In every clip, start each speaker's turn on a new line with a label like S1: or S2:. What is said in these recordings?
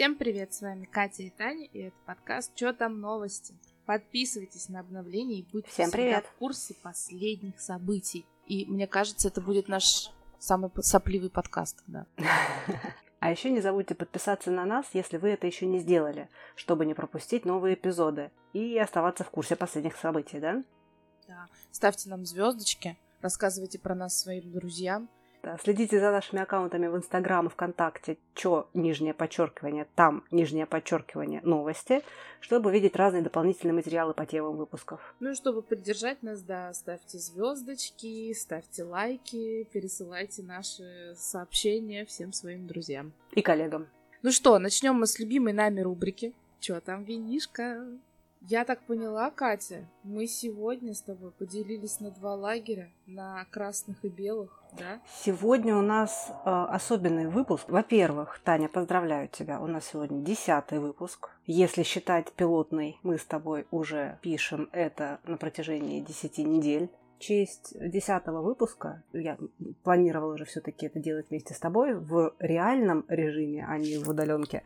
S1: Всем привет, с вами Катя и Таня, и это подкаст «Чё там новости?». Подписывайтесь на обновления и будьте
S2: Всем привет.
S1: в курсе последних событий. И мне кажется, это будет наш самый сопливый подкаст, да.
S2: А еще не забудьте подписаться на нас, если вы это еще не сделали, чтобы не пропустить новые эпизоды и оставаться в курсе последних событий, да?
S1: да. Ставьте нам звездочки, рассказывайте про нас своим друзьям.
S2: Да, следите за нашими аккаунтами в Инстаграм и ВКонтакте, чё, нижнее подчеркивание, там, нижнее подчеркивание, новости, чтобы видеть разные дополнительные материалы по темам выпусков.
S1: Ну и чтобы поддержать нас, да, ставьте звездочки, ставьте лайки, пересылайте наши сообщения всем своим друзьям.
S2: И коллегам.
S1: Ну что, начнем мы с любимой нами рубрики. Чё там, винишка? Я так поняла, Катя, мы сегодня с тобой поделились на два лагеря, на красных и белых, да?
S2: Сегодня у нас э, особенный выпуск. Во-первых, Таня, поздравляю тебя. У нас сегодня десятый выпуск. Если считать пилотный, мы с тобой уже пишем это на протяжении 10 недель. Честь десятого выпуска я планировала уже все-таки это делать вместе с тобой в реальном режиме, а не в удаленке.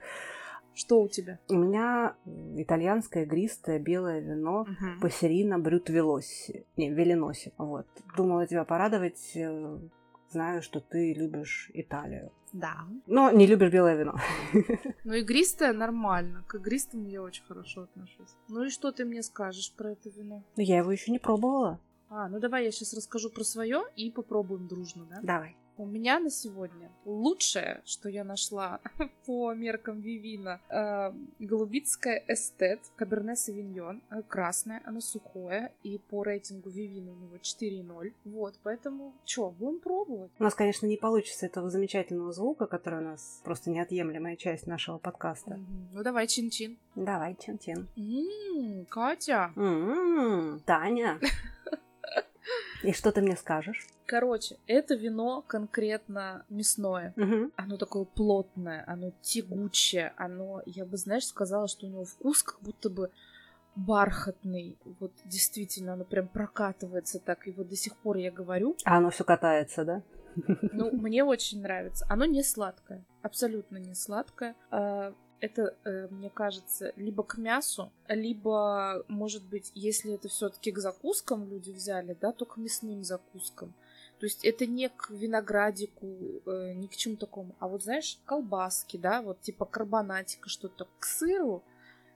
S1: Что у тебя?
S2: У меня итальянское игристое белое вино
S1: Мгм.
S2: Пассерина Брют Велоси. Не, Велиноси. Вот. Думала тебя порадовать. э, Знаю, что ты любишь Италию.
S1: Да.
S2: Но не любишь белое вино.
S1: Ну, игристое нормально. К игристому я очень хорошо отношусь. Ну и что ты мне скажешь про это вино?
S2: Но я его еще не пробовала.
S1: А, ну давай я сейчас расскажу про свое и попробуем дружно, да?
S2: Давай.
S1: У меня на сегодня лучшее, что я нашла по меркам Вивина, э, голубицкая эстет, каберне савиньон, э, красное, оно сухое, и по рейтингу Вивина у него 4,0. Вот, поэтому, чё, будем пробовать.
S2: У нас, конечно, не получится этого замечательного звука, который у нас просто неотъемлемая часть нашего подкаста.
S1: Мгм. Ну давай, чин-чин.
S2: Давай, чин-чин.
S1: М, Катя.
S2: М-м, Таня. И что ты мне скажешь?
S1: Короче, это вино конкретно мясное.
S2: Мгм.
S1: Оно такое плотное, оно тягучее, оно, я бы, знаешь, сказала, что у него вкус как будто бы бархатный. Вот действительно, оно прям прокатывается так. И вот до сих пор я говорю,
S2: А оно все катается, да?
S1: ну, мне очень нравится. Оно не сладкое, абсолютно не сладкое. А, Это, э, мне кажется, либо к мясу, либо, может быть, если это все-таки к закускам люди взяли, да, то к мясным закускам. То есть это не к виноградику, э, ни к чему такому. А вот, знаешь, колбаски, да, вот типа карбонатика, что-то к сыру.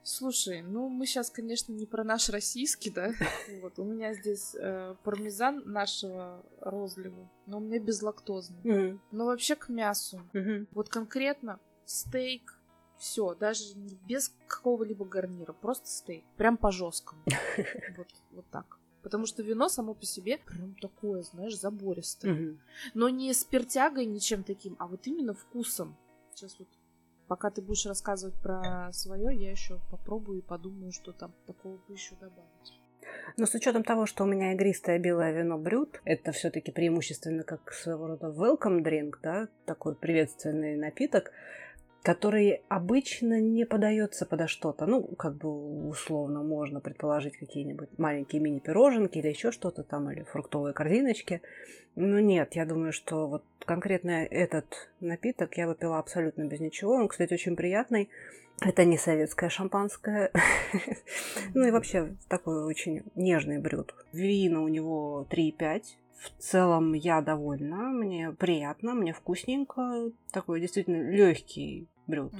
S1: Слушай, ну мы сейчас, конечно, не про наш российский, да. Вот, у меня здесь э, пармезан нашего розлива, но у меня безлактозный.
S2: Мгм.
S1: Но вообще к мясу.
S2: Мгм.
S1: Вот конкретно стейк, все, даже без какого-либо гарнира, просто стейк, прям по жесткому. Вот, вот так. Потому что вино само по себе прям такое, знаешь, забористое.
S2: Мгм.
S1: Но не спиртягой, ничем таким, а вот именно вкусом. Сейчас вот, пока ты будешь рассказывать про свое, я еще попробую и подумаю, что там такого бы еще добавить.
S2: Но с учетом того, что у меня игристое белое вино брют, это все-таки преимущественно как своего рода welcome drink, да, такой приветственный напиток, который обычно не подается подо что-то. Ну, как бы условно можно предположить какие-нибудь маленькие мини-пироженки или еще что-то там, или фруктовые корзиночки. Но нет, я думаю, что вот конкретно этот напиток я выпила абсолютно без ничего. Он, кстати, очень приятный. Это не советское шампанское. Ну и вообще такой очень нежный брют. Вина у него 3,5. В целом я довольна, мне приятно, мне вкусненько. Такой действительно легкий брют.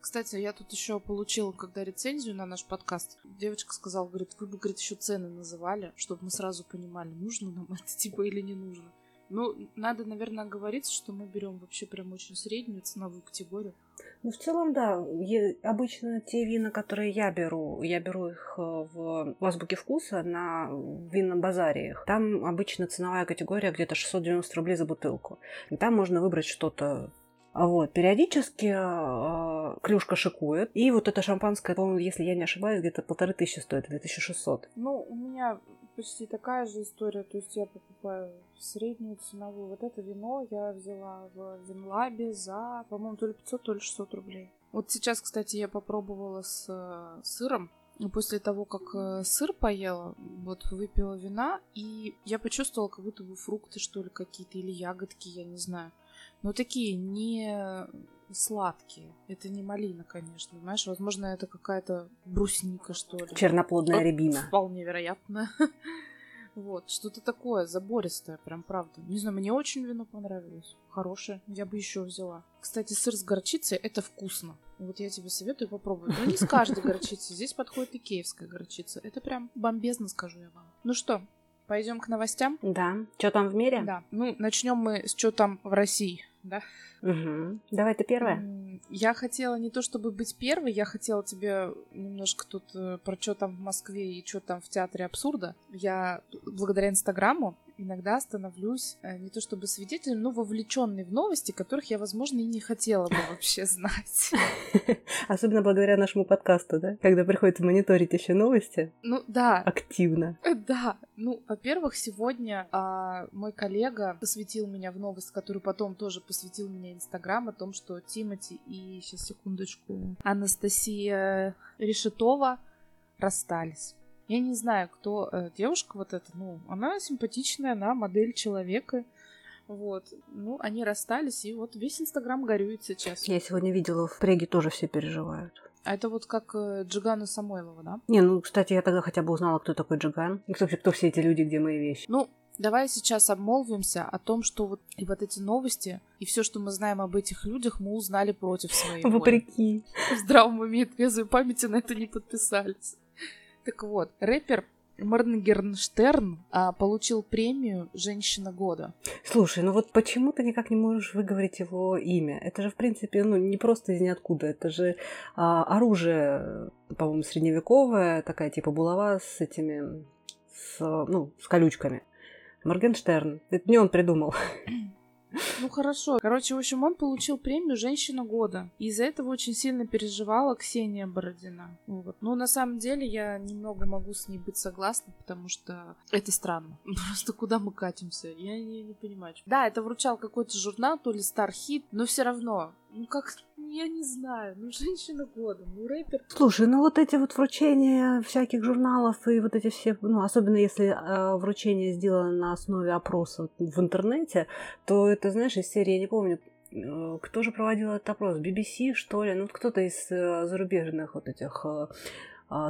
S1: Кстати, я тут еще получила, когда рецензию на наш подкаст, девочка сказала, говорит, вы бы, говорит, еще цены называли, чтобы мы сразу понимали, нужно нам это типа или не нужно. Ну, надо, наверное, говорить, что мы берем вообще прям очень среднюю ценовую категорию.
S2: Ну, в целом, да. Е- обычно те вина, которые я беру, я беру их э, в, в азбуке вкуса на винном базаре. Там обычно ценовая категория где-то 690 рублей за бутылку. И там можно выбрать что-то А Вот, периодически э, клюшка шикует. И вот это шампанское, по-моему, если я не ошибаюсь, где-то полторы тысячи стоит, 2600.
S1: Ну, у меня почти такая же история. То есть я покупаю среднюю ценовую. Вот это вино я взяла в Винлабе за, по-моему, то ли 500, то ли 600 рублей. Вот сейчас, кстати, я попробовала с э, сыром. После того, как э, сыр поела, вот выпила вина, и я почувствовала, как будто бы фрукты, что ли, какие-то, или ягодки, я не знаю. Но такие не сладкие. Это не малина, конечно, понимаешь? Возможно, это какая-то брусника, что ли.
S2: Черноплодная рябина.
S1: Вполне вероятно. Вот, что-то такое забористое, прям правда. Не знаю, мне очень вино понравилось. Хорошее, я бы еще взяла. Кстати, сыр с горчицей это вкусно. Вот я тебе советую попробовать. Но не с каждой горчицей. Здесь подходит и киевская горчица. Это прям бомбезно, скажу я вам. Ну что, пойдем к новостям?
S2: Да. Что там в мире?
S1: Да. Ну, начнем мы с что там в России, да?
S2: Угу. Давай ты первая.
S1: Я хотела не то чтобы быть первой, я хотела тебе немножко тут э, про что там в Москве и что там в театре абсурда. Я благодаря Инстаграму иногда становлюсь э, не то чтобы свидетелем, но вовлеченной в новости, которых я, возможно, и не хотела бы вообще знать.
S2: Особенно благодаря нашему подкасту, да? Когда приходится мониторить еще новости.
S1: Ну да.
S2: Активно.
S1: Э, да. Ну, во-первых, сегодня а, мой коллега посвятил меня в новость, которую потом тоже посвятил меня Инстаграм, о том, что Тимати и, сейчас секундочку, Анастасия Решетова расстались. Я не знаю, кто э, девушка вот эта, ну, она симпатичная, она модель человека. Вот. Ну, они расстались, и вот весь Инстаграм горюет сейчас.
S2: Я сегодня видела, в преге тоже все переживают.
S1: А это вот как э, Джигана Самойлова, да?
S2: Не, ну, кстати, я тогда хотя бы узнала, кто такой Джиган. И кто, кто все эти люди, где мои вещи.
S1: Ну, Давай сейчас обмолвимся о том, что вот и вот эти новости, и все, что мы знаем об этих людях, мы узнали против своей
S2: Вопреки.
S1: В здравом уме и трезвой памяти на это не подписались. Так вот, рэпер Моргенштерн а, получил премию «Женщина года».
S2: Слушай, ну вот почему ты никак не можешь выговорить его имя? Это же, в принципе, ну, не просто из ниоткуда. Это же а, оружие, по-моему, средневековое, такая типа булава с этими, с, ну, с колючками. Моргенштерн. Это не он придумал.
S1: Ну хорошо. Короче, в общем, он получил премию «Женщина года». И из-за этого очень сильно переживала Ксения Бородина. Вот. Но на самом деле я немного могу с ней быть согласна, потому что это странно. Просто куда мы катимся? Я не, не понимаю. Да, это вручал какой-то журнал, то ли Star Hit, но все равно ну как, я не знаю, ну женщина года, ну рэпер.
S2: Слушай, ну вот эти вот вручения всяких журналов и вот эти все, ну особенно если э, вручение сделано на основе опроса в интернете, то это, знаешь, из серии, я не помню, э, кто же проводил этот опрос? BBC, что ли? Ну, кто-то из э, зарубежных вот этих э,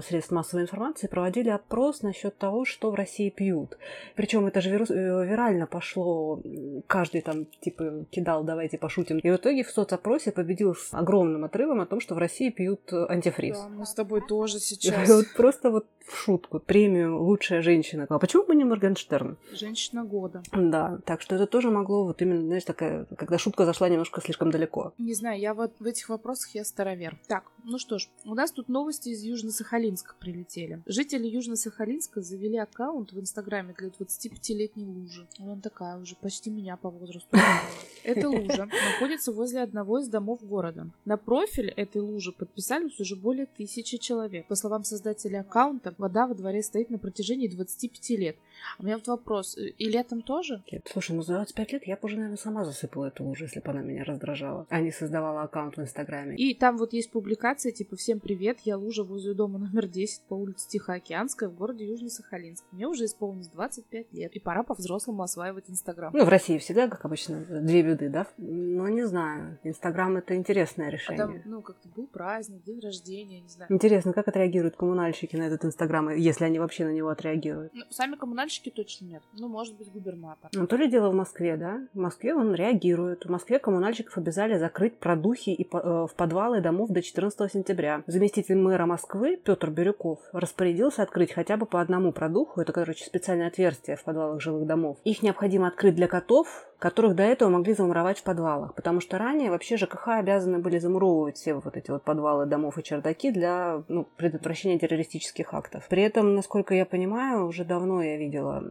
S2: средств массовой информации проводили опрос насчет того, что в России пьют. Причем это же вирус, э, вирально пошло, каждый там типа кидал, давайте пошутим. И в итоге в соцопросе победил с огромным отрывом о том, что в России пьют антифриз.
S1: Да, мы с тобой тоже сейчас.
S2: Вот просто вот в шутку премию «Лучшая женщина». А почему бы не Моргенштерн?
S1: Женщина года.
S2: Да, так что это тоже могло вот именно, знаешь, такая, когда шутка зашла немножко слишком далеко.
S1: Не знаю, я вот в этих вопросах я старовер. Так, ну что ж, у нас тут новости из Южно-Сахалинска прилетели. Жители Южно-Сахалинска завели аккаунт в Инстаграме для 25-летней лужи. Вон такая уже, почти меня по возрасту. Эта лужа находится возле одного из домов города. На профиль этой лужи подписались уже более тысячи человек. По словам создателя аккаунта, вода во дворе стоит на протяжении 25 лет. А у меня вот вопрос, э, и летом тоже?
S2: Нет, слушай, ну за 25 лет я бы уже, наверное, сама засыпала эту лужу, если бы она меня раздражала, а не создавала аккаунт в Инстаграме.
S1: И там вот есть публикация, типа, всем привет, я лужа возле дома номер 10 по улице Тихоокеанская в городе Южно-Сахалинск. Мне уже исполнилось 25 лет, и пора по-взрослому осваивать Инстаграм.
S2: Ну, в России всегда, как обычно, две беды, да? Ну, не знаю. Инстаграм — это интересное решение. А
S1: там, ну, как-то был праздник, день рождения, не знаю.
S2: Интересно, как отреагируют коммунальщики на этот Инстаграм, если они вообще на него отреагируют?
S1: Ну, сами коммунальщики точно нет. Ну, может быть, губернатор.
S2: Ну, то ли дело в Москве, да? В Москве он реагирует. В Москве коммунальщиков обязали закрыть продухи и э, в подвалы домов до 14 сентября. Заместитель мэра Москвы Петр Бирюков распорядился открыть хотя бы по одному продуху. Это, короче, специальное отверстие в подвалах жилых домов. Их необходимо открыть для котов, которых до этого могли замуровать в подвалах. Потому что ранее вообще ЖКХ обязаны были замуровывать все вот эти вот подвалы домов и чердаки для ну, предотвращения террористических актов. При этом, насколько я понимаю, уже давно я видела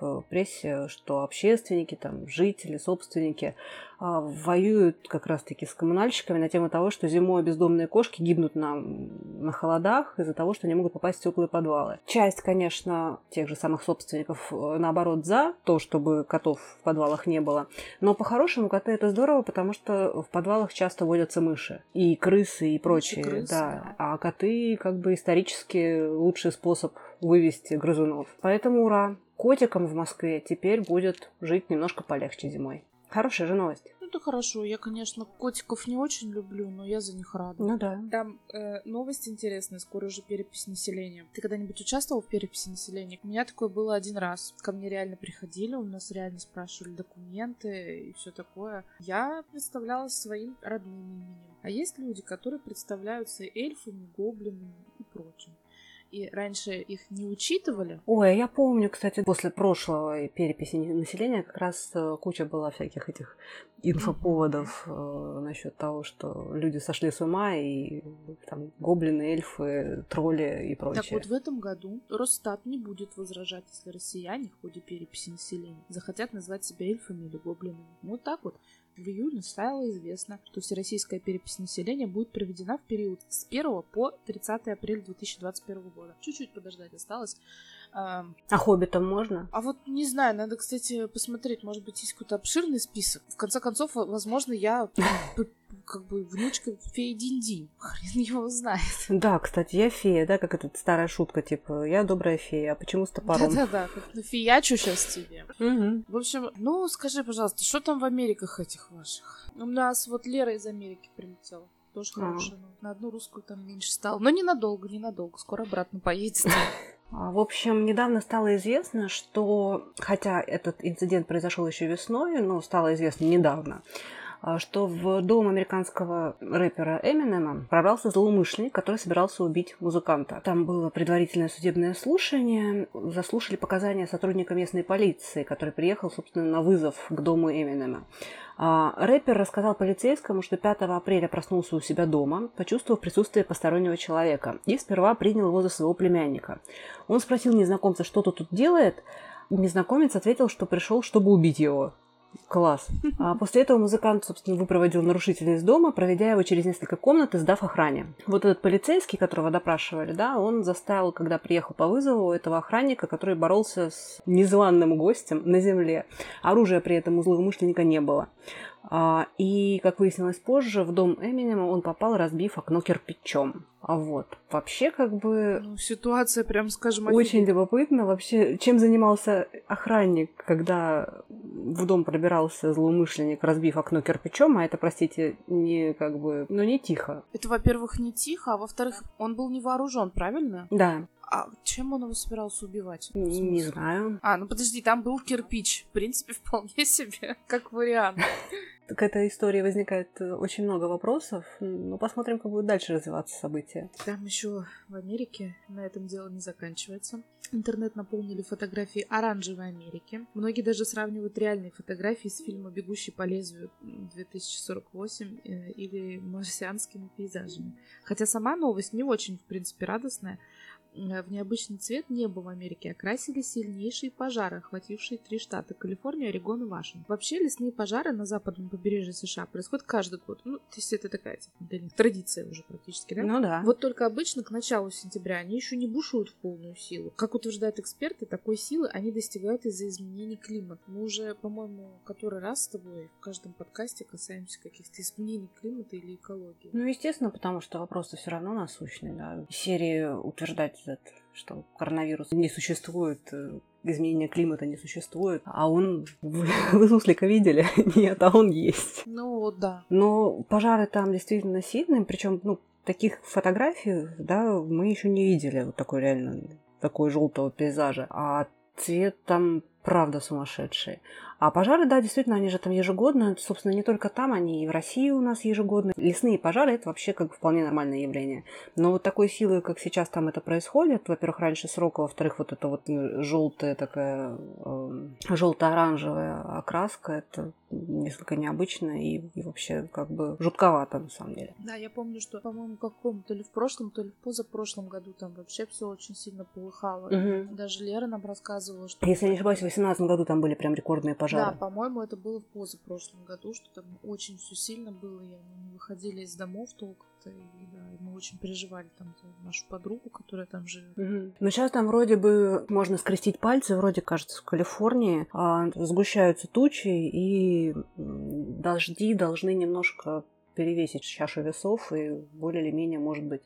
S2: в прессе, что общественники, там, жители, собственники воюют как раз-таки с коммунальщиками на тему того, что зимой бездомные кошки гибнут на, на холодах из-за того, что не могут попасть в теплые подвалы. Часть, конечно, тех же самых собственников, э, наоборот, за то, чтобы котов в подвалах не было. Но по-хорошему коты это здорово, потому что в подвалах часто водятся мыши и крысы и прочие. Крысы, да. да. А коты как бы исторически лучший способ вывести грызунов. Поэтому ура! Котикам в Москве теперь будет жить немножко полегче зимой. Хорошая же новость.
S1: Ну, это хорошо. Я, конечно, котиков не очень люблю, но я за них рада.
S2: Ну да.
S1: Там э, новость интересная, скоро уже перепись населения. Ты когда-нибудь участвовал в переписи населения? У меня такое было один раз. Ко мне реально приходили, у нас реально спрашивали документы и все такое. Я представлялась своим родным именем. А есть люди, которые представляются эльфами, гоблинами и прочим и раньше их не учитывали.
S2: Ой, я помню, кстати, после прошлого переписи населения как раз э, куча была всяких этих инфоповодов э, насчет того, что люди сошли с ума и там гоблины, эльфы, тролли и прочее.
S1: Так вот в этом году Росстат не будет возражать, если россияне в ходе переписи населения захотят назвать себя эльфами или гоблинами. Вот так вот. В июне стало известно, что всероссийская перепись населения будет проведена в период с 1 по 30 апреля 2021 года. Чуть-чуть подождать осталось.
S2: А, хоббитам можно?
S1: А вот не знаю, надо, кстати, посмотреть, может быть, есть какой-то обширный список. В конце концов, возможно, я как бы внучка феи Динди. Хрен его знает.
S2: Да, кстати, я фея, да, как эта старая шутка, типа, я добрая фея, а почему с топором?
S1: Да-да-да, как нафиячу сейчас тебе. Угу. В общем, ну, скажи, пожалуйста, что там в Америках этих ваших? У нас вот Лера из Америки прилетела. Тоже а. хорошая. А. На одну русскую там меньше стало. Но ненадолго, ненадолго. Скоро обратно поедет.
S2: А, в общем, недавно стало известно, что, хотя этот инцидент произошел еще весной, но стало известно недавно, что в дом американского рэпера Эминема пробрался злоумышленник, который собирался убить музыканта. Там было предварительное судебное слушание, заслушали показания сотрудника местной полиции, который приехал, собственно, на вызов к дому Эминема. А, рэпер рассказал полицейскому, что 5 апреля проснулся у себя дома, почувствовав присутствие постороннего человека, и сперва принял его за своего племянника. Он спросил незнакомца, что тут делает. Незнакомец ответил, что пришел, чтобы убить его. Класс. А после этого музыкант, собственно, выпроводил нарушителя из дома, проведя его через несколько комнат и сдав охране. Вот этот полицейский, которого допрашивали, да, он заставил, когда приехал по вызову, этого охранника, который боролся с незваным гостем на земле. Оружия при этом у злоумышленника не было. А, и, как выяснилось позже, в дом Эминема он попал, разбив окно кирпичом. А вот, вообще как бы...
S1: Ну, ситуация, прям скажем,
S2: Очень офигеть. любопытно вообще, чем занимался охранник, когда в дом пробирался злоумышленник, разбив окно кирпичом, а это, простите, не как бы, ну не тихо.
S1: Это, во-первых, не тихо, а во-вторых, он был не вооружен, правильно?
S2: Да.
S1: А чем он его собирался убивать?
S2: Не, не знаю.
S1: А, ну подожди, там был кирпич. В принципе, вполне себе как вариант.
S2: К этой истории возникает э, очень много вопросов, но посмотрим, как будет дальше развиваться события.
S1: Там еще в Америке на этом дело не заканчивается. Интернет наполнили фотографии оранжевой Америки. Многие даже сравнивают реальные фотографии с фильма «Бегущий по лезвию 2048» э, или марсианскими пейзажами. Хотя сама новость не очень, в принципе, радостная. Э, в необычный цвет небо в Америке окрасили сильнейшие пожары, охватившие три штата – Калифорнию, Орегон и Вашингтон. Вообще лесные пожары на западном побережье США происходят каждый год. Ну, то есть это такая типа, для них традиция уже практически, да?
S2: Ну да.
S1: Вот только обычно к началу сентября они еще не бушуют в полную силу. Как утверждают эксперты, такой силы они достигают из-за изменений климата. Мы уже, по-моему, который раз с тобой в каждом подкасте касаемся каких-то изменений климата или экологии.
S2: Ну, естественно, потому что вопросы все равно насущные, да. Серии утверждать этот, что коронавирус не существует, э, изменения климата не существует, а он... Вы, суслика видели? Нет, а он есть.
S1: Ну, да.
S2: Но пожары там действительно сильные, причем, ну, таких фотографий, да, мы еще не видели вот такой реально такой желтого пейзажа. А цвет там правда сумасшедший. А пожары, да, действительно, они же там ежегодно. Собственно, не только там, они и в России у нас ежегодно. Лесные пожары – это вообще как бы вполне нормальное явление. Но вот такой силы, как сейчас там это происходит, во-первых, раньше срока, во-вторых, вот эта вот э, желтая такая, э, желто-оранжевая окраска, это несколько необычно и, и вообще как бы жутковато на самом деле.
S1: Да, я помню, что, по-моему, каком то ли в прошлом, то ли в позапрошлом году там вообще все очень сильно полыхало. Угу. Даже Лера нам рассказывала, что...
S2: Если не ошибаюсь, в 2018 году там были прям рекордные пожары пожары.
S1: Да, по-моему, это было в позапрошлом году, что там очень все сильно было, и они не выходили из домов толком-то, и да, и мы очень переживали там за нашу подругу, которая там живет.
S2: Угу. Но сейчас там вроде бы можно скрестить пальцы, вроде кажется, в Калифорнии а, сгущаются тучи, и дожди должны немножко перевесить чашу весов, и более или менее, может быть,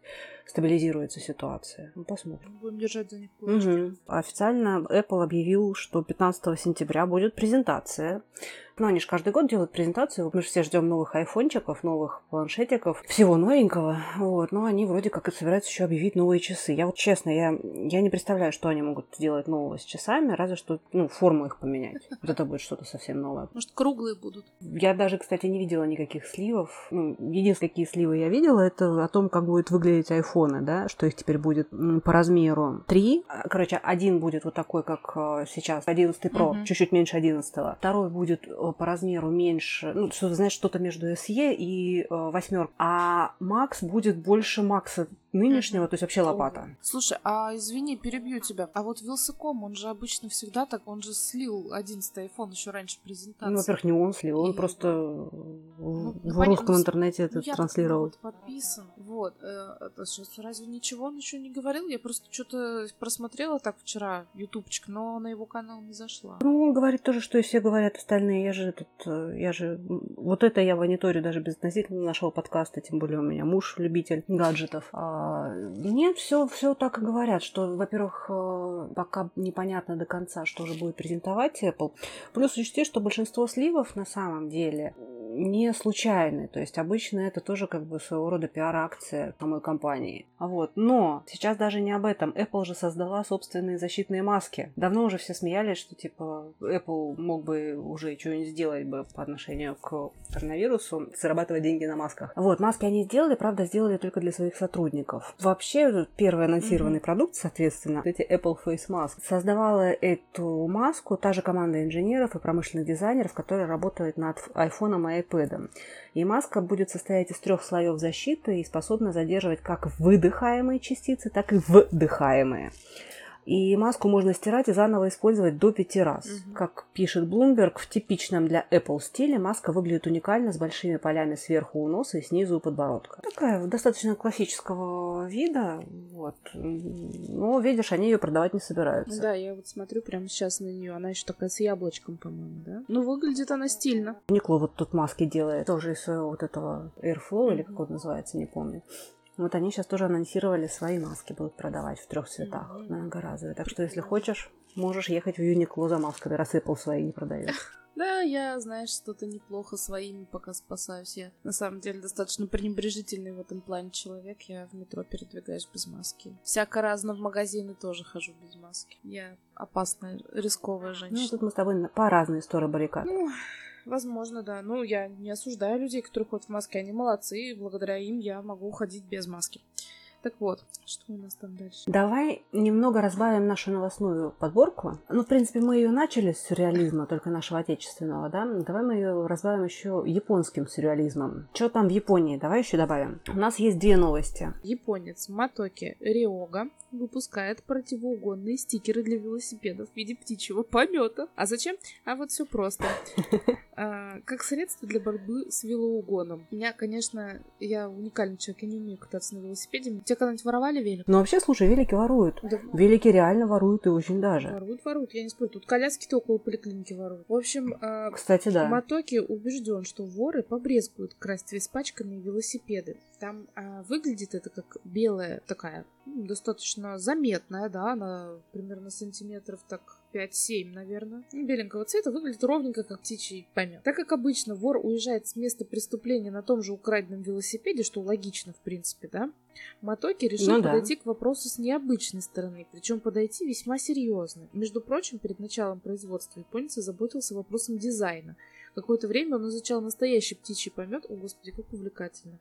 S2: стабилизируется ситуация. Ну, посмотрим.
S1: Будем держать за них
S2: Угу. Официально Apple объявил, что 15 сентября будет презентация Ну, они же каждый год делают презентацию. Мы же все ждем новых айфончиков, новых планшетиков, всего новенького. Вот. Но они вроде как и собираются еще объявить новые часы. Я вот честно, я, я не представляю, что они могут сделать нового с часами, разве что ну, форму их поменять. Вот это будет что-то совсем новое.
S1: Может, круглые будут?
S2: Я даже, кстати, не видела никаких сливов. Ну, единственные, какие сливы я видела, это о том, как будут выглядеть айфоны, да, что их теперь будет по размеру три. Короче, один будет вот такой, как э, сейчас, 11 Pro, угу. чуть-чуть меньше 11. Второй будет по размеру меньше, ну, что, знаешь, что-то между SE и э, восьмеркой. А Макс будет больше Макса нынешнего, то есть вообще лопата.
S1: Слушай, а извини, перебью тебя. А вот Вилсаком, он же обычно всегда так, он же слил 11 iPhone еще раньше презентации.
S2: Ну, во-первых, не он слил, он просто ну, в понятно, русском интернете это ну, транслировал.
S1: Вот подписан. Вот. Э, разве ничего он еще не говорил? Я просто что-то просмотрела так вчера, ютубчик, но на его канал не зашла.
S2: Ну, он говорит тоже, что и все говорят остальные. Я же этот, э, я же, вот это я мониторю даже без относительно нашего подкаста, тем более у меня муж любитель гаджетов. А нет, все, все так и говорят, что, во-первых, э, пока непонятно до конца, что же будет презентовать Apple. Плюс учти, что большинство сливов на самом деле не случайны. То есть обычно это тоже как бы своего рода пиар-акция самой компании. Вот. Но сейчас даже не об этом. Apple же создала собственные защитные маски. Давно уже все смеялись, что типа Apple мог бы уже что-нибудь сделать бы по отношению к коронавирусу, зарабатывать деньги на масках. Вот, маски они сделали, правда, сделали только для своих сотрудников. Вообще, первый анонсированный mm-hmm. продукт, соответственно, эти Apple Face Mask, создавала эту маску та же команда инженеров и промышленных дизайнеров, которые работают над iPhone и iPad. И маска будет состоять из трех слоев защиты и способна задерживать как выдыхаемые частицы, так и вдыхаемые. И маску можно стирать и заново использовать до пяти раз. Угу. Как пишет Bloomberg, в типичном для Apple стиле маска выглядит уникально с большими полями сверху у носа и снизу у подбородка. Такая достаточно классического вида. Вот. Но, видишь, они ее продавать не собираются.
S1: Да, я вот смотрю прямо сейчас на нее. Она еще такая с яблочком, по-моему, да? Ну, выглядит она стильно.
S2: Никло вот тут маски делает. Тоже из своего вот этого Airflow, или как он называется, не помню. Вот они сейчас тоже анонсировали свои маски, будут продавать в трех цветах, mm-hmm. многоразовые. Так что, если хочешь, можешь ехать в Юникло за масками, рассыпал свои не продает.
S1: Да, я, знаешь, что-то неплохо своими пока спасаюсь. Я, на самом деле, достаточно пренебрежительный в этом плане человек. Я в метро передвигаюсь без маски. Всяко разно в магазины тоже хожу без маски. Я опасная, рисковая женщина.
S2: Ну, тут мы с тобой по разные стороны баррикад.
S1: Ну, Возможно, да. Ну, я не осуждаю людей, которые ходят в маске. Они молодцы, и благодаря им я могу ходить без маски. Так вот, что у нас там дальше?
S2: Давай немного разбавим нашу новостную подборку. Ну, в принципе, мы ее начали с сюрреализма, только нашего отечественного, да? Давай мы ее разбавим еще японским сюрреализмом. Что там в Японии? Давай еще добавим. У нас есть две новости.
S1: Японец Матоки Риога выпускает противоугонные стикеры для велосипедов в виде птичьего помета. А зачем? А вот все просто. А, как средство для борьбы с велоугоном. Я, конечно, я уникальный человек, я не умею кататься на велосипеде. Тебя когда-нибудь воровали велик?
S2: Ну, вообще, слушай, велики воруют. Да. Велики реально воруют и очень даже.
S1: Воруют, воруют, я не спорю. Тут коляски-то около поликлиники воруют. В общем, а,
S2: Кстати, да.
S1: Матоки убежден, что воры побрезгуют красть веспачками велосипеды. Там а, выглядит это как белая такая, ну, достаточно заметная, да, она примерно сантиметров так 5-7, наверное. Беленького цвета выглядит ровненько, как птичий помет. Так как обычно вор уезжает с места преступления на том же украденном велосипеде, что логично, в принципе, да, Матоки решил ну, подойти да. к вопросу с необычной стороны, причем подойти весьма серьезно. Между прочим, перед началом производства японец озаботился вопросом дизайна. Какое-то время он изучал настоящий птичий помет. О, господи, как увлекательно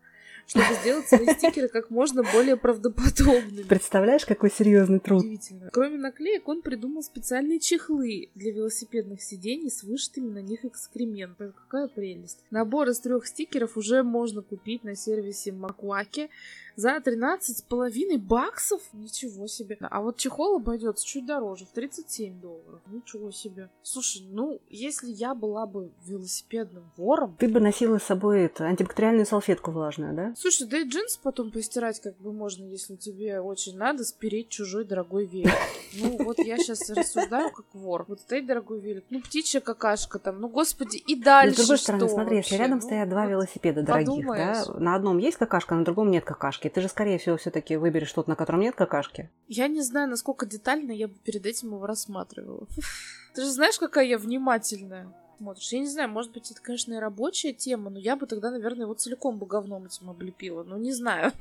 S1: чтобы сделать свои стикеры как можно более правдоподобными.
S2: Представляешь, какой серьезный труд.
S1: Удивительно. Кроме наклеек, он придумал специальные чехлы для велосипедных сидений с вышитыми на них экскрементами. Какая прелесть. Набор из трех стикеров уже можно купить на сервисе Макваки за 13,5 баксов? Ничего себе. А вот чехол обойдется чуть дороже, в 37 долларов. Ничего себе. Слушай, ну, если я была бы велосипедным вором...
S2: Ты бы носила с собой это, антибактериальную салфетку влажную, да?
S1: Слушай, да и джинсы потом постирать как бы можно, если тебе очень надо спереть чужой дорогой велик. Ну, вот я сейчас рассуждаю как вор. Вот стоит дорогой велик. Ну, птичья какашка там. Ну, господи, и дальше
S2: Но, с другой стороны, смотри, если рядом ну, стоят два велосипеда дорогих, да, на одном есть какашка, на другом нет какашки. Ты же, скорее всего, все-таки выберешь тот, на котором нет какашки.
S1: Я не знаю, насколько детально я бы перед этим его рассматривала. Ты же знаешь, какая я внимательная. Смотришь. Я не знаю, может быть, это, конечно, и рабочая тема, но я бы тогда, наверное, его целиком бы говном этим облепила. Ну, не знаю.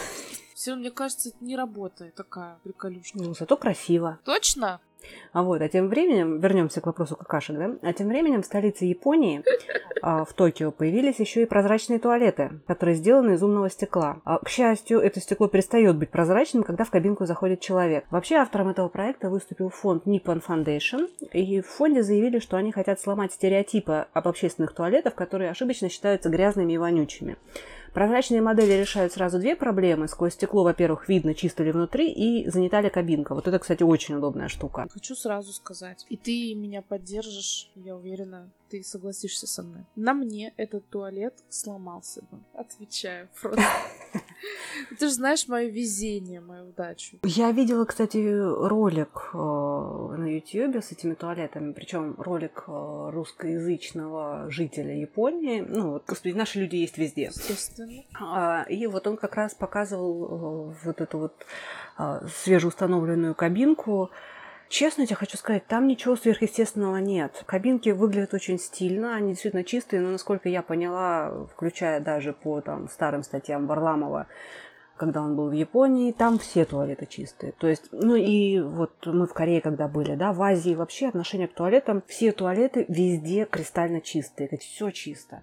S1: Все, мне кажется, это не работает такая приколюшка.
S2: Ну, зато красиво.
S1: Точно?
S2: А вот, а тем временем, вернемся к вопросу какашек, да? А тем временем в столице Японии, а, в Токио, появились еще и прозрачные туалеты, которые сделаны из умного стекла. А, к счастью, это стекло перестает быть прозрачным, когда в кабинку заходит человек. Вообще, автором этого проекта выступил фонд Nippon Foundation, и в фонде заявили, что они хотят сломать стереотипы об общественных туалетах, которые ошибочно считаются грязными и вонючими. Прозрачные модели решают сразу две проблемы. Сквозь стекло, во-первых, видно, чисто ли внутри, и занята ли кабинка. Вот это, кстати, очень удобная штука.
S1: Хочу сразу сказать. И ты меня поддержишь, я уверена, ты согласишься со мной. На мне этот туалет сломался бы. Отвечаю просто. Ты же знаешь мое везение, мою удачу.
S2: Я видела, кстати, ролик э, на YouTube с этими туалетами, причем ролик э, русскоязычного жителя Японии. Ну, вот, господи, наши люди есть везде.
S1: Естественно.
S2: А, и вот он как раз показывал э, вот эту вот свежеустановленную кабинку, Честно тебе хочу сказать, там ничего сверхъестественного нет. Кабинки выглядят очень стильно, они действительно чистые, но, насколько я поняла, включая даже по там, старым статьям Варламова, когда он был в Японии, там все туалеты чистые. То есть, ну и вот мы в Корее когда были, да, в Азии вообще отношение к туалетам, все туалеты везде кристально чистые, все чисто.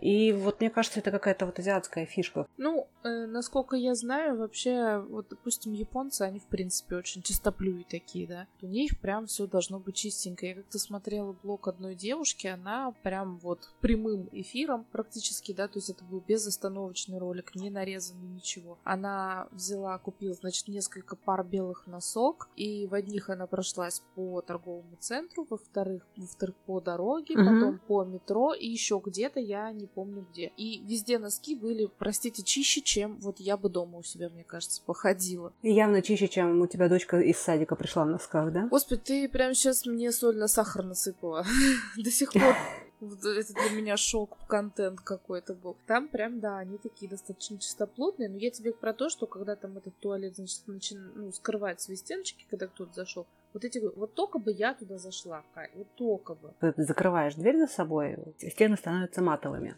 S2: И вот мне кажется, это какая-то вот азиатская фишка.
S1: Ну, э, насколько я знаю, вообще, вот, допустим, японцы, они, в принципе, очень чистоплюи такие, да. У них прям все должно быть чистенько. Я как-то смотрела блог одной девушки, она прям вот прямым эфиром практически, да, то есть это был безостановочный ролик, не нарезанный ничего. Она взяла, купила, значит, несколько пар белых носок, и в одних она прошлась по торговому центру, во-вторых, во-вторых, по дороге, угу. потом по метро, и еще где-то я не помню где. И везде носки были, простите, чище, чем вот я бы дома у себя, мне кажется, походила.
S2: И явно чище, чем у тебя дочка из садика пришла в носках, да?
S1: Господи, ты прям сейчас мне соль на сахар насыпала. До сих пор это для меня шок, контент какой-то был. Там прям, да, они такие достаточно чистоплотные, но я тебе про то, что когда там этот туалет, значит, начин, ну, скрывает свои стеночки, когда кто-то зашел, вот эти, вот только бы я туда зашла, Кай, вот только бы.
S2: Ты закрываешь дверь за собой, стены становятся матовыми.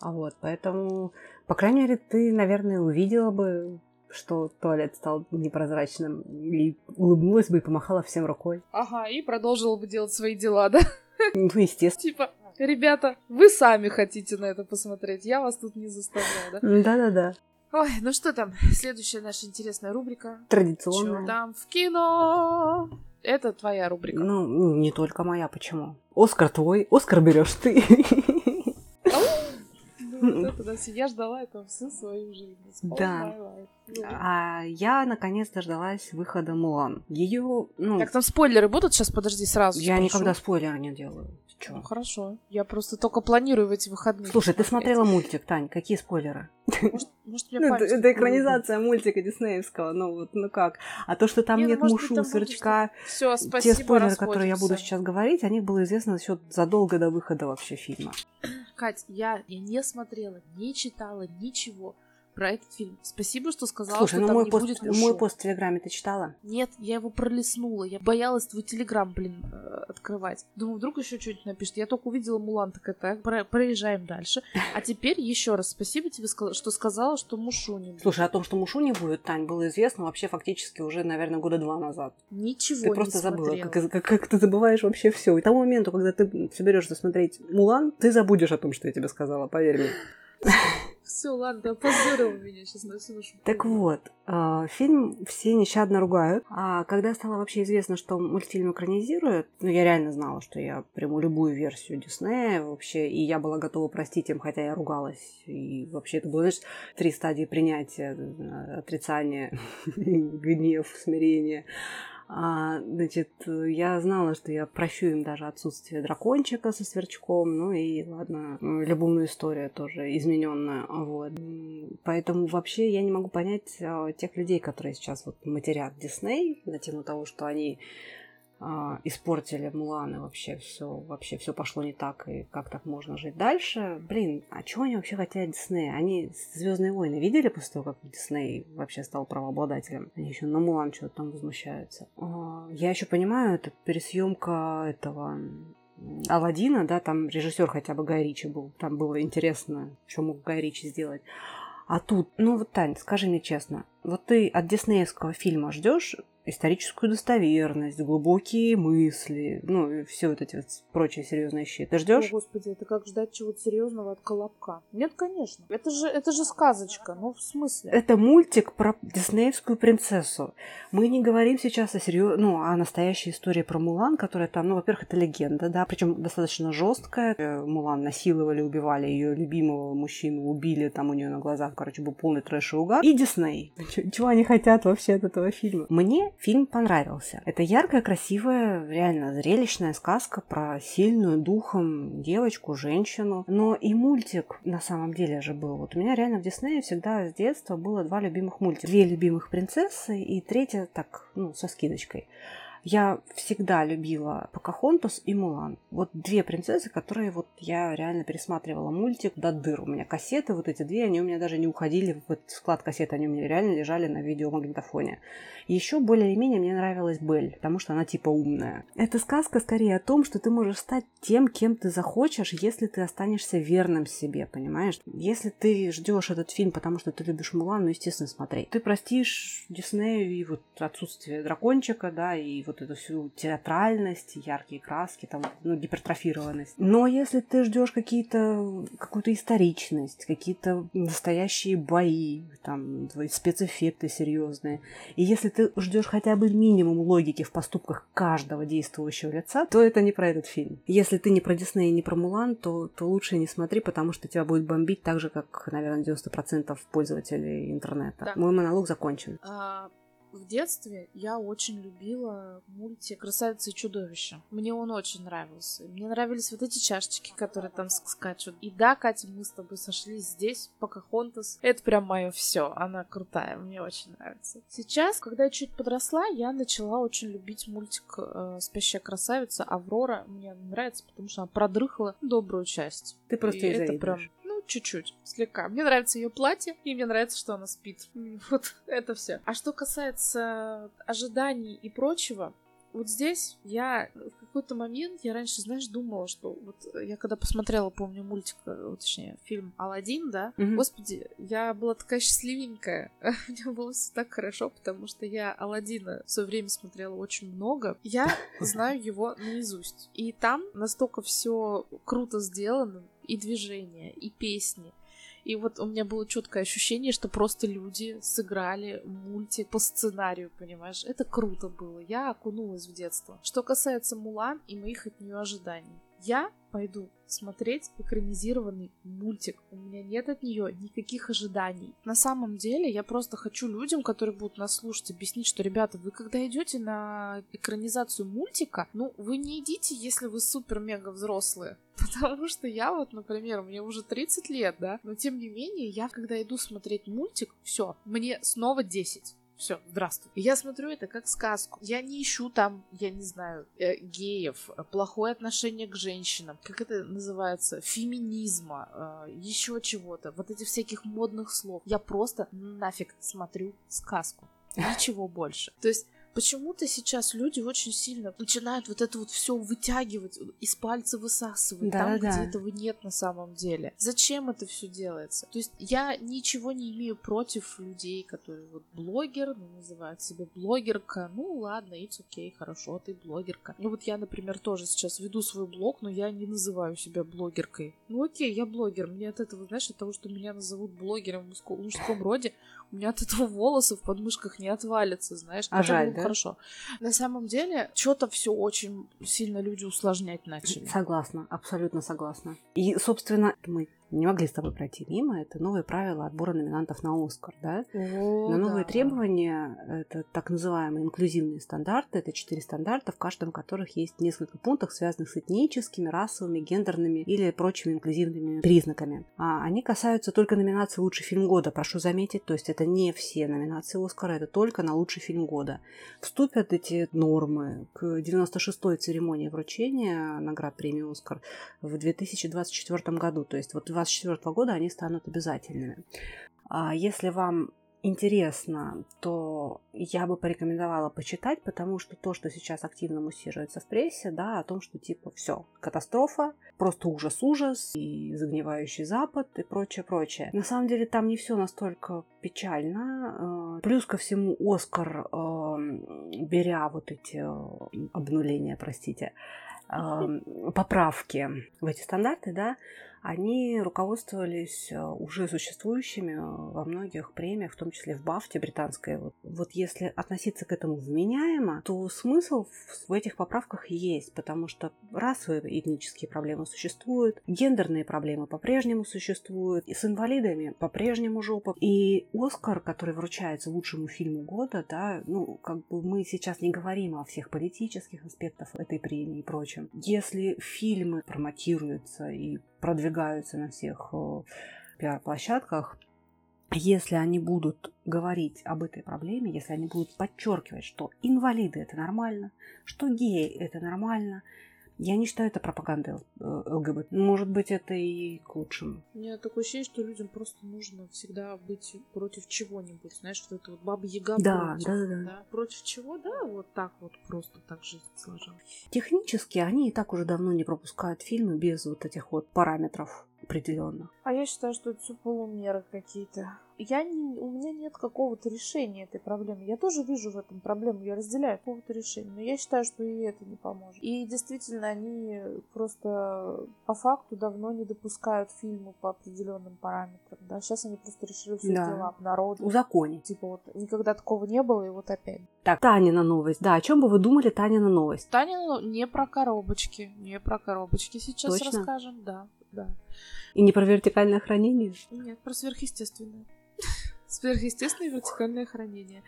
S2: А вот, поэтому, по крайней мере, ты, наверное, увидела бы что туалет стал непрозрачным, и улыбнулась бы и помахала всем рукой.
S1: Ага, и продолжила бы делать свои дела, да?
S2: Ну, естественно.
S1: Типа, ребята, вы сами хотите на это посмотреть, я вас тут не заставляю, да?
S2: Да-да-да.
S1: Ой, ну что там? Следующая наша интересная рубрика.
S2: Традиционная.
S1: Что там в кино? Это твоя рубрика.
S2: Ну, не только моя, почему? Оскар твой, Оскар берешь ты.
S1: Ну, я ждала этого всю свою жизнь.
S2: Да. Ну. А я наконец дождалась выхода Мулан. Ее, ну...
S1: Так там спойлеры будут? Сейчас подожди сразу.
S2: Я никогда спойлеры не делаю.
S1: Чё? Ну, хорошо. Я просто только планирую в эти выходные.
S2: Слушай, ты смотрела мультик, Тань, какие спойлеры?
S1: Может, может
S2: ну, это, это экранизация мультика диснеевского, ну вот, ну как. А то, что там не, ну, нет ну, мушу, быть, сверчка,
S1: Все, спасибо,
S2: те спойлеры, которые я буду сейчас говорить, о них было известно еще задолго до выхода вообще фильма.
S1: Кать, я, я не смотрела, не читала ничего про этот фильм. Спасибо, что сказала,
S2: Слушай,
S1: что
S2: ну
S1: там
S2: мой
S1: не
S2: пост,
S1: будет
S2: мой пост в Телеграме ты читала?
S1: Нет, я его пролистнула. Я боялась твой Телеграм, блин, э, открывать. Думаю, вдруг еще что-нибудь напишет. Я только увидела Мулан, так это, про проезжаем дальше. А теперь еще раз спасибо тебе, что сказала, что Мушу не будет.
S2: Слушай, о том, что Мушу не будет, Тань, было известно вообще фактически уже, наверное, года два назад.
S1: Ничего
S2: Ты
S1: не
S2: просто
S1: забыла,
S2: как, как, как ты забываешь вообще все. И тому моменту, когда ты соберешься смотреть Мулан, ты забудешь о том, что я тебе сказала, поверь мне.
S1: Все, ладно, опозорила меня сейчас на всю нашу...
S2: Так вот, э, фильм все нещадно ругают. А когда стало вообще известно, что мультфильм экранизируют, ну, я реально знала, что я приму любую версию Диснея вообще, и я была готова простить им, хотя я ругалась. И вообще это было, знаешь, три стадии принятия. Э, отрицание, гнев, смирение. А, значит, я знала, что я прощу им даже отсутствие дракончика со сверчком, ну и ладно, любовную историю тоже измененная, вот. Поэтому вообще я не могу понять а, тех людей, которые сейчас вот матерят Дисней на тему того, что они испортили Муланы вообще все, вообще все пошло не так, и как так можно жить дальше. Блин, а чего они вообще хотят Диснея? Они Звездные войны видели после того, как Дисней вообще стал правообладателем? Они еще на Мулан что-то там возмущаются. А, я еще понимаю, это пересъемка этого Алладина, да, там режиссер хотя бы Гай Ричи был. Там было интересно, что мог Гай Ричи сделать. А тут, ну вот, Тань, скажи мне честно, вот ты от диснеевского фильма ждешь историческую достоверность, глубокие мысли, ну, и все вот эти вот прочие серьезные вещи. Ты ждешь?
S1: О, господи, это как ждать чего-то серьезного от колобка? Нет, конечно. Это же, это же сказочка. Ну, в смысле?
S2: Это мультик про диснеевскую принцессу. Мы не говорим сейчас о серьез... ну, о настоящей истории про Мулан, которая там, ну, во-первых, это легенда, да, причем достаточно жесткая. Э, Мулан насиловали, убивали ее любимого мужчину, убили там у нее на глазах, короче, был полный трэш и угар. И Дисней. Чего они хотят вообще от этого фильма? Мне фильм понравился. Это яркая, красивая, реально зрелищная сказка про сильную духом девочку, женщину. Но и мультик на самом деле же был. Вот у меня реально в Диснее всегда с детства было два любимых мультика. Две любимых принцессы и третья так, ну, со скидочкой. Я всегда любила Покахонтас и Мулан. Вот две принцессы, которые вот я реально пересматривала мультик до дыр. У меня кассеты, вот эти две, они у меня даже не уходили в этот склад кассет, они у меня реально лежали на видеомагнитофоне. Еще более-менее мне нравилась Белль, потому что она типа умная. Это сказка скорее о том, что ты можешь стать тем, кем ты захочешь, если ты останешься верным себе, понимаешь? Если ты ждешь этот фильм, потому что ты любишь Мулан, ну, естественно, смотри. Ты простишь Диснею и вот отсутствие дракончика, да, и вот эту всю театральность, яркие краски, там, ну, гипертрофированность. Но если ты ждешь какие-то, какую-то историчность, какие-то настоящие бои, там, спецэффекты серьезные, и если ты ждешь хотя бы минимум логики в поступках каждого действующего лица, то это не про этот фильм. Если ты не про Дисней и не про Мулан, то, то лучше не смотри, потому что тебя будет бомбить так же, как, наверное, 90% пользователей интернета. Да. Мой монолог закончен.
S1: А, в детстве я очень любила мультик «Красавица и чудовище». Мне он очень нравился. Мне нравились вот эти чашечки, которые там скачут. И да, Катя, мы с тобой сошлись здесь, Покахонтас. Это прям мое все. Она крутая, мне очень нравится. Сейчас, когда я чуть подросла, я начала очень любить мультик э, «Спящая красавица». Аврора мне нравится, потому что она продрыхла добрую часть.
S2: Ты просто и это прям
S1: чуть-чуть, слегка. Мне нравится ее платье, и мне нравится, что она спит. Вот это все. А что касается ожиданий и прочего, вот здесь я в какой-то момент, я раньше, знаешь, думала, что вот я когда посмотрела, помню, мультик, э, точнее, фильм Алладин, да, mm-hmm. господи, я была такая счастливенькая, у меня было все так хорошо, потому что я Алладина в свое время смотрела очень много, я знаю его наизусть, и там настолько все круто сделано, и движения, и песни, и вот у меня было четкое ощущение, что просто люди сыграли мультик по сценарию, понимаешь? Это круто было. Я окунулась в детство. Что касается Мулан и моих от нее ожиданий. Я пойду смотреть экранизированный мультик. У меня нет от нее никаких ожиданий. На самом деле, я просто хочу людям, которые будут нас слушать, объяснить, что, ребята, вы когда идете на экранизацию мультика, ну, вы не идите, если вы супер-мега взрослые. Потому что я вот, например, мне уже 30 лет, да, но тем не менее, я когда иду смотреть мультик, все, мне снова 10. Все, здравствуй. я смотрю это как сказку. Я не ищу там, я не знаю, э, геев, плохое отношение к женщинам, как это называется, феминизма, э, еще чего-то, вот этих всяких модных слов. Я просто нафиг смотрю сказку. Ничего больше. То есть Почему-то сейчас люди очень сильно начинают вот это вот все вытягивать, из пальца высасывать, да, там, да. где этого нет на самом деле. Зачем это все делается? То есть я ничего не имею против людей, которые вот блогер, ну, называют себя блогерка. Ну ладно, it's окей, okay, хорошо, ты блогерка. Ну вот я, например, тоже сейчас веду свой блог, но я не называю себя блогеркой. Ну окей, я блогер. Мне от этого, знаешь, от того, что меня назовут блогером в мужском, в мужском роде, у меня от этого волосы в подмышках не отвалятся, знаешь.
S2: А жаль, да?
S1: Хорошо. На самом деле, что-то все очень сильно люди усложнять начали.
S2: Согласна, абсолютно согласна. И, собственно, мы не могли с тобой пройти мимо, это новые правила отбора номинантов на Оскар, да?
S1: О,
S2: Но новые
S1: да.
S2: требования, это так называемые инклюзивные стандарты, это четыре стандарта, в каждом которых есть несколько пунктов, связанных с этническими, расовыми, гендерными или прочими инклюзивными признаками. А они касаются только номинации «Лучший фильм года», прошу заметить, то есть это не все номинации Оскара, это только на «Лучший фильм года». Вступят эти нормы к 96-й церемонии вручения наград премии «Оскар» в 2024 году, то есть вот в 2024 года они станут обязательными. А если вам интересно, то я бы порекомендовала почитать, потому что то, что сейчас активно муссируется в прессе, да, о том, что типа все, катастрофа, просто ужас-ужас, и загнивающий Запад, и прочее-прочее. На самом деле там не все настолько печально. Э, плюс ко всему Оскар, э, беря вот эти э, обнуления, простите, поправки в эти стандарты, да, они руководствовались э, уже существующими э, во многих премиях, в том числе в Бафте британской. Вот, вот если относиться к этому вменяемо, то смысл в, этих поправках есть, потому что расовые этнические проблемы существуют, гендерные проблемы по-прежнему существуют, и с инвалидами по-прежнему жопа. И Оскар, который вручается лучшему фильму года, да, ну, как бы мы сейчас не говорим о всех политических аспектах этой премии и прочем. Если фильмы промотируются и продвигаются на всех э, пиар-площадках, если они будут говорить об этой проблеме, если они будут подчеркивать, что инвалиды это нормально, что геи это нормально, я не считаю это пропагандой э, ЛГБТ. Может быть, это и к лучшему.
S1: У меня такое ощущение, что людям просто нужно всегда быть против чего-нибудь. Знаешь, что это вот баба Яга
S2: да,
S1: против.
S2: Да, да. да.
S1: Против чего, да, вот так вот просто так жизнь сложилась.
S2: Технически они и так уже давно не пропускают фильмы без вот этих вот параметров определенно.
S1: А я считаю, что это все полумеры какие-то. Я не, у меня нет какого-то решения этой проблемы. Я тоже вижу в этом проблему, я разделяю какого-то решения, но я считаю, что и это не поможет. И действительно, они просто по факту давно не допускают фильмы по определенным параметрам. Да? Сейчас они просто решили все да. дела обнародовать.
S2: Узаконить.
S1: Типа вот никогда такого не было, и вот опять.
S2: Так, Танина новость. Да, о чем бы вы думали, Танина новость?
S1: Танина не про коробочки. Не про коробочки сейчас Точно? расскажем, да да.
S2: И не про вертикальное хранение?
S1: Нет, про сверхъестественное. Сверхъестественное вертикальное хранение.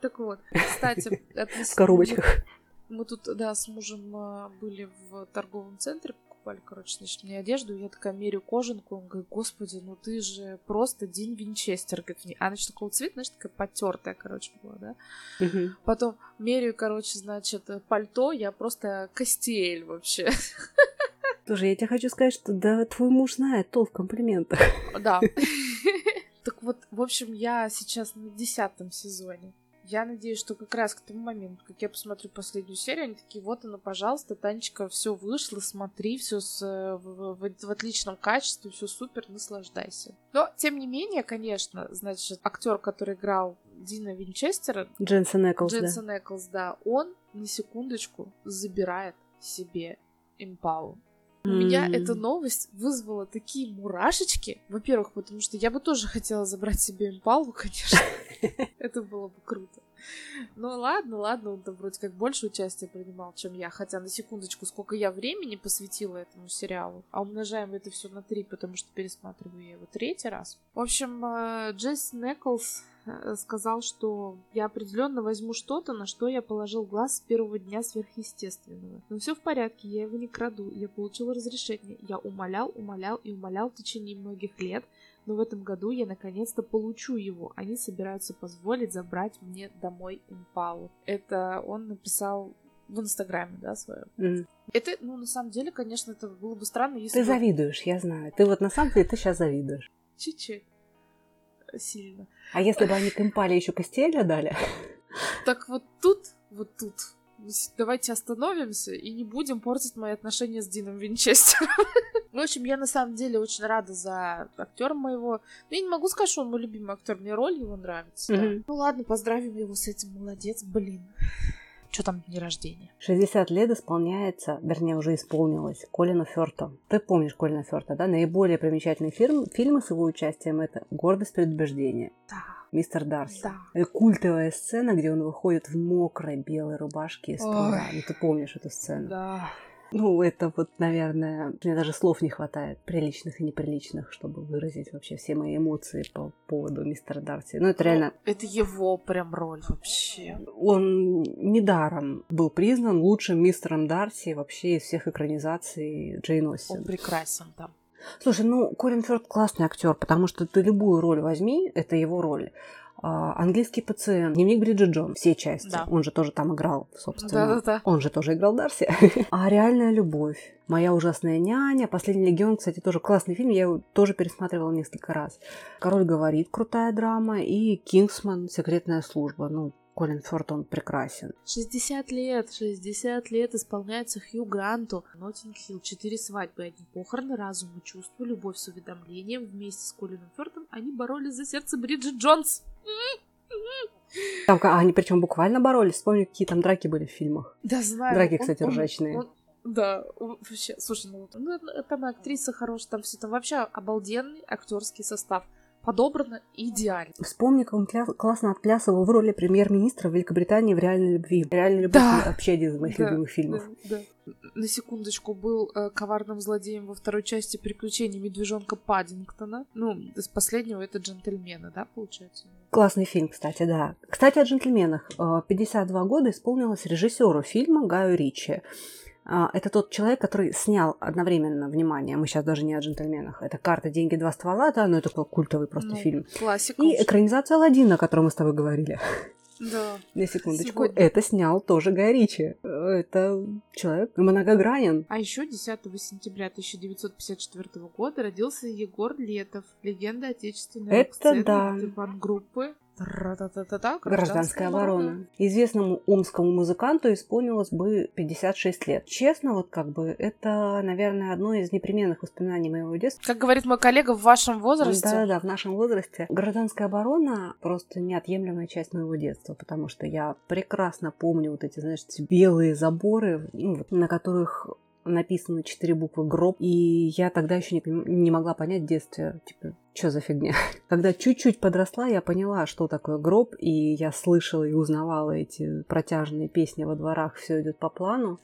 S1: Так вот, кстати...
S2: В коробочках.
S1: Мы тут, да, с мужем а, были в торговом центре, покупали, короче, значит, мне одежду, я такая мерю кожанку, он говорит, господи, ну ты же просто Дин Винчестер, говорит мне. А она что такого цвета, знаешь, такая потертая, короче, была, да?
S2: Угу.
S1: Потом меряю, короче, значит, пальто, я просто Костель вообще.
S2: Слушай, я тебе хочу сказать, что да, твой муж знает толк в комплиментах.
S1: Да. Так вот, в общем, я сейчас на десятом сезоне. Я надеюсь, что как раз к тому моменту, как я посмотрю последнюю серию, они такие, вот она, пожалуйста, Танечка, все вышло, смотри, все с, в, в, в отличном качестве, все супер, наслаждайся. Но, тем не менее, конечно, значит, актер, который играл Дина Винчестера,
S2: Дженсен Эклс,
S1: Дженсен да. Эклс, да, он на секундочку забирает себе импалу. У mm. меня эта новость вызвала такие мурашечки. Во-первых, потому что я бы тоже хотела забрать себе импалу, конечно. Это было бы круто. Ну ладно, ладно, он там вроде как больше участия принимал, чем я. Хотя на секундочку, сколько я времени посвятила этому сериалу. А умножаем это все на три, потому что пересматриваю я его третий раз. В общем, э, Джесс Неклс сказал, что я определенно возьму что-то, на что я положил глаз с первого дня сверхъестественного. Но все в порядке, я его не краду, я получил разрешение. Я умолял, умолял и умолял в течение многих лет, но в этом году я наконец-то получу его. Они собираются позволить забрать мне домой импалу. Это он написал в Инстаграме, да, своем.
S2: Mm.
S1: Это, ну, на самом деле, конечно, это было бы странно, если...
S2: Ты завидуешь, я знаю. Ты вот на самом деле, ты сейчас завидуешь.
S1: Чуть-чуть сильно.
S2: А если бы они к импале еще костеля дали?
S1: Так вот тут, вот тут, давайте остановимся и не будем портить мои отношения с Дином Винчестером. В общем, я на самом деле очень рада за актера моего. Но я не могу сказать, что он мой любимый актер, мне роль его нравится. Mm-hmm. Да. Ну ладно, поздравим его с этим, молодец, блин. Что там день рождения?
S2: 60 лет исполняется, вернее, уже исполнилось, Колину Фёрту. Ты помнишь Колина Фёрта, да? Наиболее примечательный фильм, фильмы с его участием это «Гордость предубеждения».
S1: Да.
S2: Мистер Дарси.
S1: Да.
S2: И культовая сцена, где он выходит в мокрой белой рубашке из пруда. Ну, ты помнишь эту сцену?
S1: Да.
S2: Ну, это вот, наверное, мне даже слов не хватает, приличных и неприличных, чтобы выразить вообще все мои эмоции по поводу мистера Дарси. Ну, это реально...
S1: Это его прям роль вообще.
S2: Он недаром был признан лучшим мистером Дарси вообще из всех экранизаций Джейн Остин.
S1: Он прекрасен там.
S2: Слушай, ну, Колин Фёрд классный актер, потому что ты любую роль возьми, это его роль. А, английский пациент, дневник Бриджит Джон, все части.
S1: Да.
S2: Он же тоже там играл, собственно.
S1: Да-да-да.
S2: Он же тоже играл Дарси. а реальная любовь. Моя ужасная няня. Последний легион, кстати, тоже классный фильм. Я его тоже пересматривала несколько раз. Король говорит, крутая драма. И Кингсман, секретная служба. Ну, Колин Фёрд, он прекрасен.
S1: 60 лет, 60 лет исполняется Хью Гранту. Ноттинг Хилл, четыре свадьбы, одни похороны, разум и чувство, любовь с уведомлением. Вместе с Колином Фёрдом они боролись за сердце Бриджит Джонс.
S2: Там, а они причем буквально боролись. Вспомни, какие там драки были в фильмах.
S1: Да, знаю.
S2: Драки, кстати,
S1: он-
S2: ржачные.
S1: он- Да, он вообще, слушай, ну, ну, там актриса хорошая, там все, там вообще обалденный актерский состав. Подобрано идеально.
S2: Вспомни, как он кля- классно отплясывал в роли премьер-министра Великобритании в «Реальной любви». «Реальная любовь»
S1: Да.
S2: вообще один из моих
S1: Да,
S2: любимых фильмов.
S1: Да, да. На секундочку был э, коварным злодеем во второй части приключений медвежонка Паддингтона. Ну, из последнего это джентльмены, да, получается?
S2: Классный фильм, кстати, да. Кстати, о джентльменах. Э, 52 года исполнилось режиссеру фильма Гаю Ричи. А, Это тот человек, который снял одновременно, внимание, мы сейчас даже не о джентльменах, это «Карта, деньги, два ствола», да, но это такой культовый просто
S1: Ну,
S2: фильм.
S1: Классика.
S2: И экранизация «Аладдина», о которой мы с тобой говорили.
S1: Да.
S2: На секундочку.
S1: Сегодня.
S2: Это снял тоже Гай Ричи. Это человек многогранен.
S1: А еще 10 сентября 1954 года родился Егор Летов, легенда отечественной
S2: Это да.
S1: группы
S2: Гражданская оборона. Известному омскому музыканту исполнилось бы 56 лет. Честно, вот как бы это, наверное, одно из непременных воспоминаний моего детства.
S1: Как говорит мой коллега, в вашем возрасте
S2: Да-да-да, в нашем возрасте. Гражданская оборона просто неотъемлемая часть моего детства, потому что я прекрасно помню вот эти, знаешь, белые заборы, ну, на которых написаны четыре буквы гроб, и я тогда еще не, не могла понять в детстве, типа, что за фигня. Когда чуть-чуть подросла, я поняла, что такое гроб, и я слышала и узнавала эти протяжные песни во дворах, все идет по плану.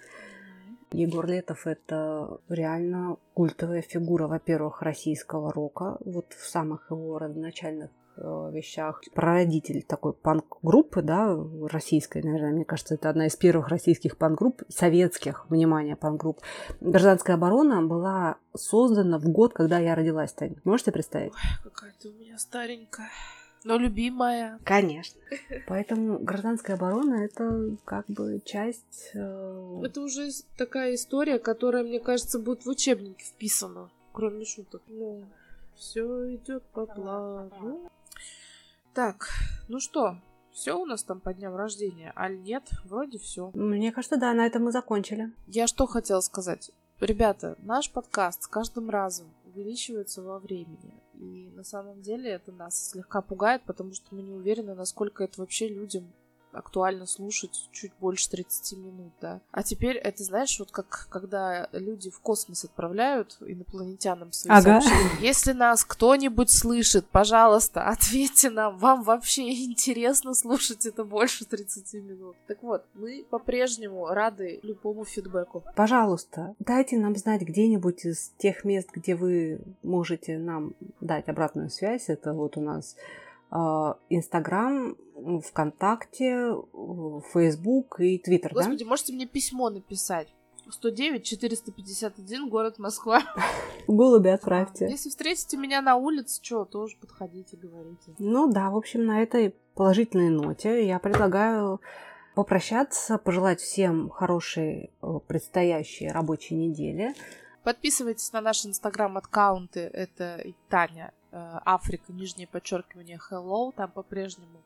S2: Егор Летов – это реально культовая фигура, во-первых, российского рока, вот в самых его родоначальных вещах. Прародитель такой панк-группы, да, российской, наверное, мне кажется, это одна из первых российских панк-групп, советских, внимание, панк-групп. Гражданская оборона была создана в год, когда я родилась, Таня. Можете представить?
S1: Какая ты у меня старенькая. Но любимая.
S2: Конечно. Поэтому гражданская оборона – это как бы часть... э,
S1: Это уже такая история, которая, мне кажется, будет в учебнике вписана. Кроме шуток. Ну, все идет по плану. Так, ну что, все у нас там по дням рождения, аль нет? Вроде все.
S2: Мне кажется, да, на этом мы закончили.
S1: Я что хотела сказать? Ребята, наш подкаст с каждым разом увеличивается во времени. И на самом деле это нас слегка пугает, потому что мы не уверены, насколько это вообще людям актуально слушать чуть больше 30 минут, да. А теперь это, знаешь, вот как когда люди в космос отправляют инопланетянам свои
S2: Ага.
S1: сообщения. Если нас кто-нибудь слышит, пожалуйста, ответьте нам, вам вообще интересно слушать это больше 30 минут. Так вот, мы по-прежнему рады любому фидбэку.
S2: Пожалуйста, дайте нам знать где-нибудь из тех мест, где вы можете нам дать обратную связь. Это вот у нас Инстаграм, ВКонтакте, Фейсбук и Твиттер, да?
S1: Господи, можете мне письмо написать? 109 451, город Москва.
S2: Голуби отправьте.
S1: Если встретите меня на улице, что, тоже подходите, говорите.
S2: Ну да, в общем, на этой положительной ноте я предлагаю попрощаться, пожелать всем хорошей э, предстоящей рабочей недели.
S1: Подписывайтесь на наши инстаграм-аккаунты. Это и Таня, э, Африка, нижнее подчеркивание, hello. Там по-прежнему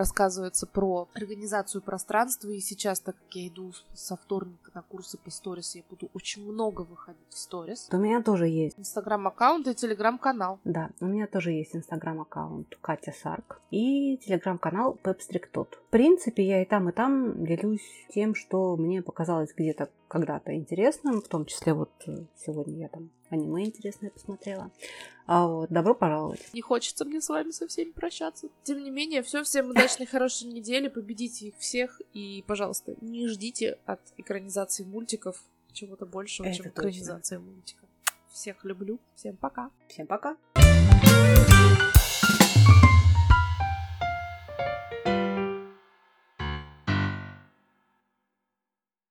S1: рассказывается про организацию пространства. И сейчас, так как я иду со вторника на курсы по сторис, я буду очень много выходить в сторис.
S2: У меня тоже есть
S1: Инстаграм-аккаунт и телеграм-канал.
S2: Да, у меня тоже есть инстаграм-аккаунт Катя Сарк и телеграм-канал Пепстрик В принципе, я и там, и там делюсь тем, что мне показалось где-то когда-то интересным, в том числе вот э, сегодня я там аниме интересное посмотрела. А вот, добро пожаловать.
S1: Не хочется мне с вами со всеми прощаться. Тем не менее, все, всем удачной, хорошей недели, победите их всех и, пожалуйста, не ждите от экранизации мультиков чего-то большего,
S2: Это
S1: чем
S2: точно.
S1: экранизация мультика. Всех люблю, всем пока.
S2: Всем пока.